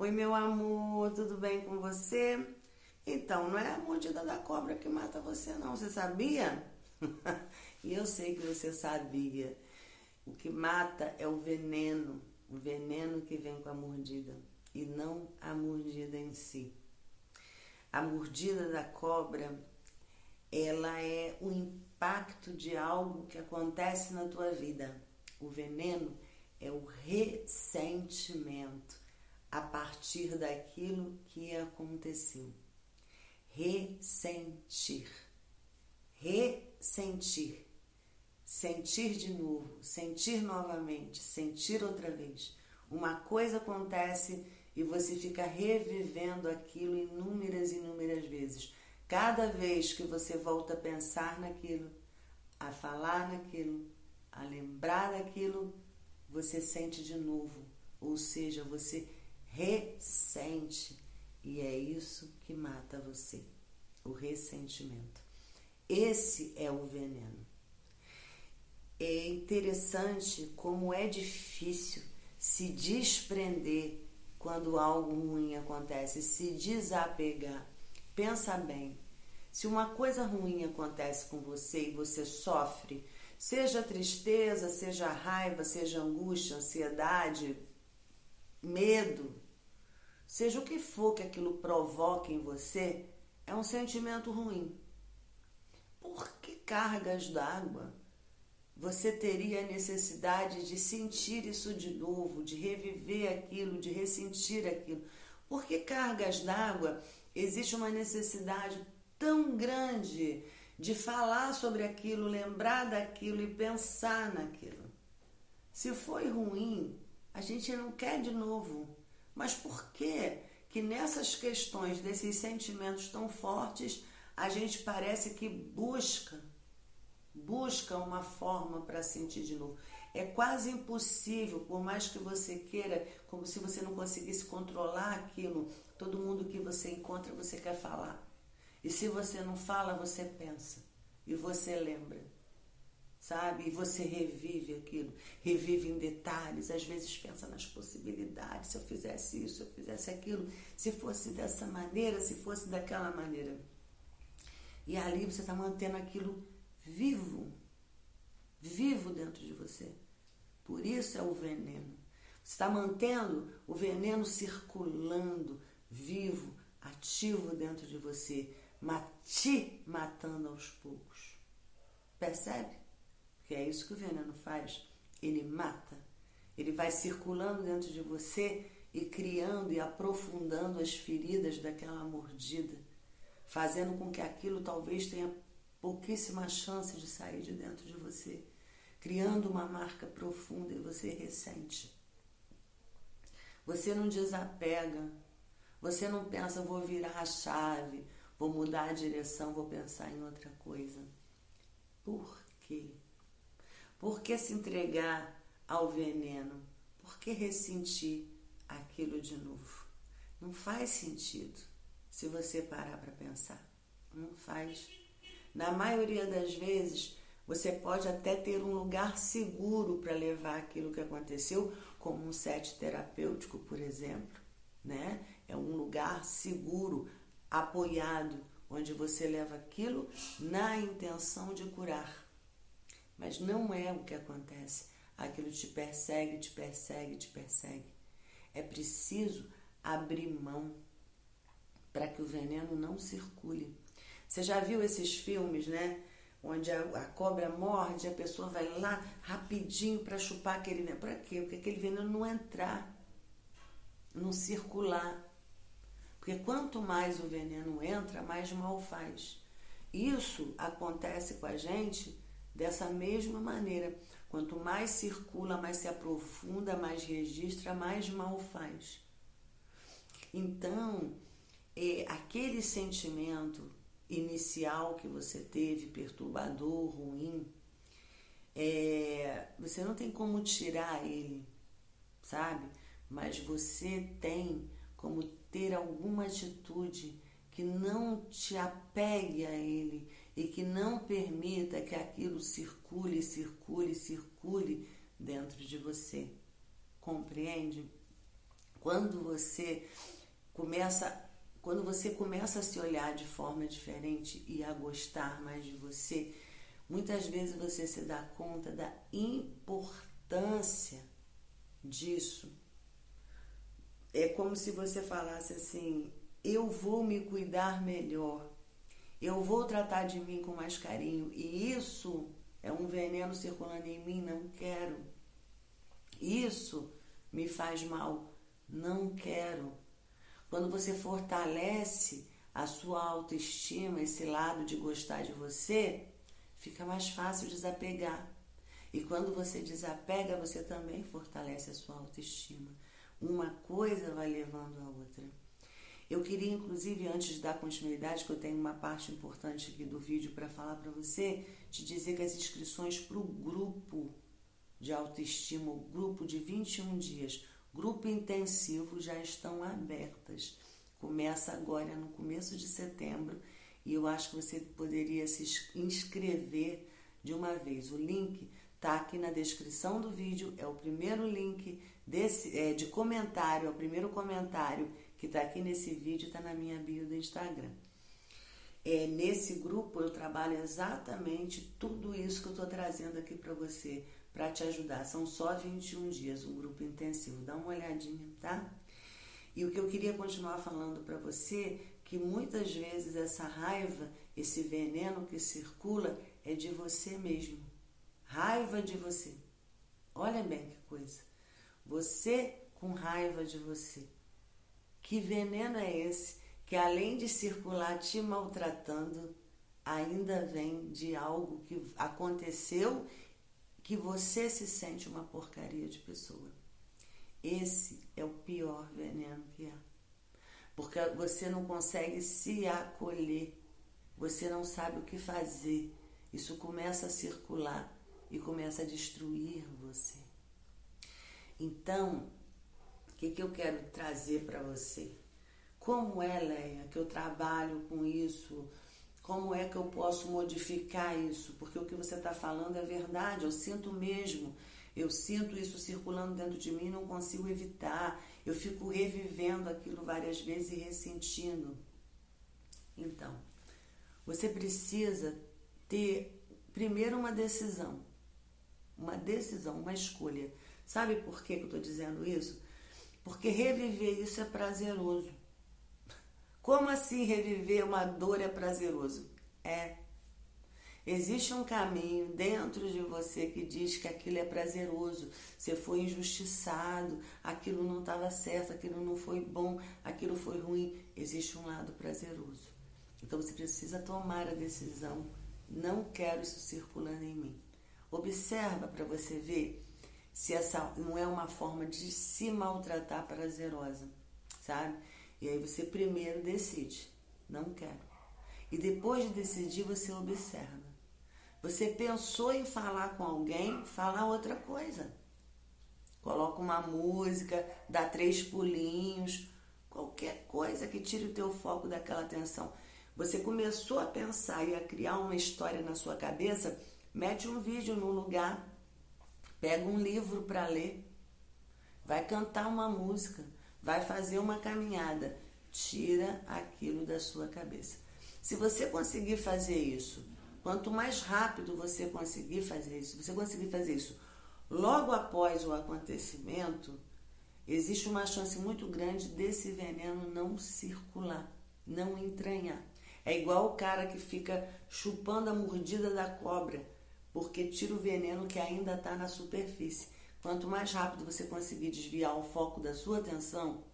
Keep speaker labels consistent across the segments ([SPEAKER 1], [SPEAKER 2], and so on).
[SPEAKER 1] Oi, meu amor, tudo bem com você? Então, não é a mordida da cobra que mata você, não. Você sabia? e eu sei que você sabia. O que mata é o veneno, o veneno que vem com a mordida e não a mordida em si. A mordida da cobra, ela é o impacto de algo que acontece na tua vida. O veneno é o ressentimento a partir daquilo que aconteceu. Ressentir. Ressentir. Sentir de novo, sentir novamente, sentir outra vez. Uma coisa acontece e você fica revivendo aquilo inúmeras e inúmeras vezes. Cada vez que você volta a pensar naquilo, a falar naquilo, a lembrar daquilo, você sente de novo, ou seja, você ressente. E é isso que mata você, o ressentimento. Esse é o veneno. É interessante como é difícil se desprender quando algo ruim acontece, se desapegar. Pensa bem, se uma coisa ruim acontece com você e você sofre, seja tristeza, seja raiva, seja angústia, ansiedade, medo, seja o que for que aquilo provoque em você, é um sentimento ruim. Por que cargas d'água você teria a necessidade de sentir isso de novo, de reviver aquilo, de ressentir aquilo? Por que cargas d'água existe uma necessidade tão grande de falar sobre aquilo, lembrar daquilo e pensar naquilo? Se foi ruim, a gente não quer de novo. Mas por que que nessas questões, desses sentimentos tão fortes, a gente parece que busca, busca uma forma para sentir de novo? É quase impossível, por mais que você queira, como se você não conseguisse controlar aquilo, todo mundo que você encontra você quer falar. E se você não fala, você pensa e você lembra sabe? E você revive aquilo, revive em detalhes, às vezes pensa nas possibilidades, se eu fizesse isso, se eu fizesse aquilo, se fosse dessa maneira, se fosse daquela maneira. E ali você está mantendo aquilo vivo, vivo dentro de você. Por isso é o veneno. Você está mantendo o veneno circulando, vivo, ativo dentro de você, te matando aos poucos. Percebe? Que é isso que o veneno faz. Ele mata. Ele vai circulando dentro de você e criando e aprofundando as feridas daquela mordida, fazendo com que aquilo talvez tenha pouquíssima chance de sair de dentro de você, criando uma marca profunda e você ressente. Você não desapega, você não pensa, vou virar a chave, vou mudar a direção, vou pensar em outra coisa. Por quê? Por que se entregar ao veneno? Por que ressentir aquilo de novo? Não faz sentido se você parar para pensar. Não faz. Na maioria das vezes, você pode até ter um lugar seguro para levar aquilo que aconteceu, como um set terapêutico, por exemplo, né? É um lugar seguro, apoiado, onde você leva aquilo na intenção de curar. Mas não é o que acontece. Aquilo te persegue, te persegue, te persegue. É preciso abrir mão para que o veneno não circule. Você já viu esses filmes, né? Onde a, a cobra morde, a pessoa vai lá rapidinho para chupar aquele veneno. Para quê? Porque aquele veneno não entrar, não circular. Porque quanto mais o veneno entra, mais mal faz. Isso acontece com a gente Dessa mesma maneira, quanto mais circula, mais se aprofunda, mais registra, mais mal faz. Então, é, aquele sentimento inicial que você teve, perturbador, ruim, é, você não tem como tirar ele, sabe? Mas você tem como ter alguma atitude que não te apegue a ele e que não permita que aquilo circule, circule, circule dentro de você. Compreende? Quando você começa quando você começa a se olhar de forma diferente e a gostar mais de você, muitas vezes você se dá conta da importância disso. É como se você falasse assim: eu vou me cuidar melhor, eu vou tratar de mim com mais carinho, e isso é um veneno circulando em mim, não quero. Isso me faz mal, não quero. Quando você fortalece a sua autoestima, esse lado de gostar de você, fica mais fácil desapegar. E quando você desapega, você também fortalece a sua autoestima. Uma coisa vai levando a outra. Eu queria, inclusive, antes de dar continuidade, que eu tenho uma parte importante aqui do vídeo para falar para você, te dizer que as inscrições para o grupo de autoestima, o grupo de 21 dias, Grupo intensivo já estão abertas. Começa agora no começo de setembro e eu acho que você poderia se inscrever de uma vez. O link está aqui na descrição do vídeo, é o primeiro link desse, é, de comentário, é o primeiro comentário que está aqui nesse vídeo, está na minha bio do Instagram. É, nesse grupo eu trabalho exatamente tudo isso que eu estou trazendo aqui para você para te ajudar. São só 21 dias, um grupo intensivo. Dá uma olhadinha, tá? E o que eu queria continuar falando para você, que muitas vezes essa raiva, esse veneno que circula é de você mesmo. Raiva de você. Olha bem que coisa. Você com raiva de você. Que veneno é esse que além de circular te maltratando, ainda vem de algo que aconteceu que você se sente uma porcaria de pessoa. Esse é o pior veneno que há. Porque você não consegue se acolher, você não sabe o que fazer. Isso começa a circular e começa a destruir você. Então, que, que eu quero trazer para você? Como é, Leia, que eu trabalho com isso? Como é que eu posso modificar isso? Porque o que você está falando é verdade, eu sinto mesmo. Eu sinto isso circulando dentro de mim, não consigo evitar. Eu fico revivendo aquilo várias vezes e ressentindo. Então, você precisa ter primeiro uma decisão. Uma decisão, uma escolha. Sabe por que, que eu estou dizendo isso? Porque reviver isso é prazeroso. Como assim reviver uma dor é prazeroso? É. Existe um caminho dentro de você que diz que aquilo é prazeroso. Você foi injustiçado, aquilo não estava certo, aquilo não foi bom, aquilo foi ruim. Existe um lado prazeroso. Então você precisa tomar a decisão. Não quero isso circulando em mim. Observa para você ver se essa não é uma forma de se maltratar prazerosa, sabe? E aí você primeiro decide, não quero. E depois de decidir, você observa. Você pensou em falar com alguém, fala outra coisa. Coloca uma música, dá três pulinhos, qualquer coisa que tire o teu foco daquela atenção. Você começou a pensar e a criar uma história na sua cabeça, mete um vídeo no lugar, pega um livro para ler, vai cantar uma música vai fazer uma caminhada, tira aquilo da sua cabeça. Se você conseguir fazer isso, quanto mais rápido você conseguir fazer isso, você conseguir fazer isso logo após o acontecimento, existe uma chance muito grande desse veneno não circular, não entranhar. É igual o cara que fica chupando a mordida da cobra, porque tira o veneno que ainda está na superfície. Quanto mais rápido você conseguir desviar o foco da sua atenção,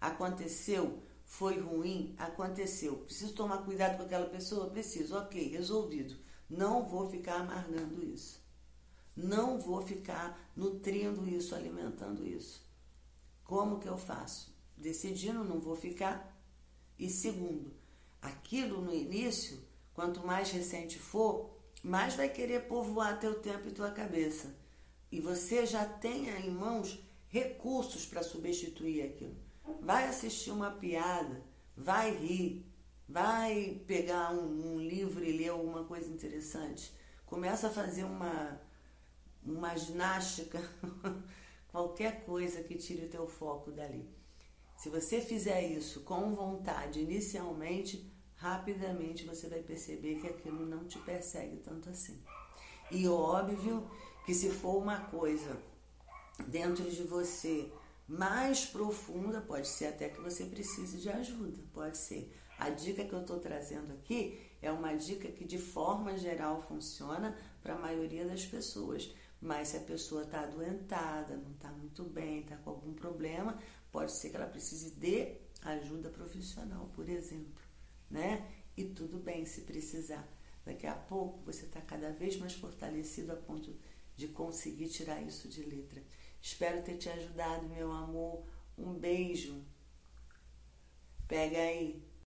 [SPEAKER 1] aconteceu, foi ruim, aconteceu. Preciso tomar cuidado com aquela pessoa? Preciso. Ok, resolvido. Não vou ficar amargando isso. Não vou ficar nutrindo isso, alimentando isso. Como que eu faço? Decidindo, não vou ficar. E segundo, aquilo no início, quanto mais recente for, mais vai querer povoar teu tempo e tua cabeça e você já tenha em mãos recursos para substituir aquilo. Vai assistir uma piada, vai rir, vai pegar um, um livro e ler alguma coisa interessante. Começa a fazer uma, uma ginástica, qualquer coisa que tire o teu foco dali. Se você fizer isso com vontade inicialmente, rapidamente você vai perceber que aquilo não te persegue tanto assim. E óbvio que se for uma coisa dentro de você mais profunda, pode ser até que você precise de ajuda, pode ser. A dica que eu estou trazendo aqui é uma dica que de forma geral funciona para a maioria das pessoas. Mas se a pessoa está adoentada, não está muito bem, está com algum problema, pode ser que ela precise de ajuda profissional, por exemplo, né? E tudo bem se precisar. Daqui a pouco você está cada vez mais fortalecido a ponto de conseguir tirar isso de letra. Espero ter te ajudado, meu amor. Um beijo. Pega aí.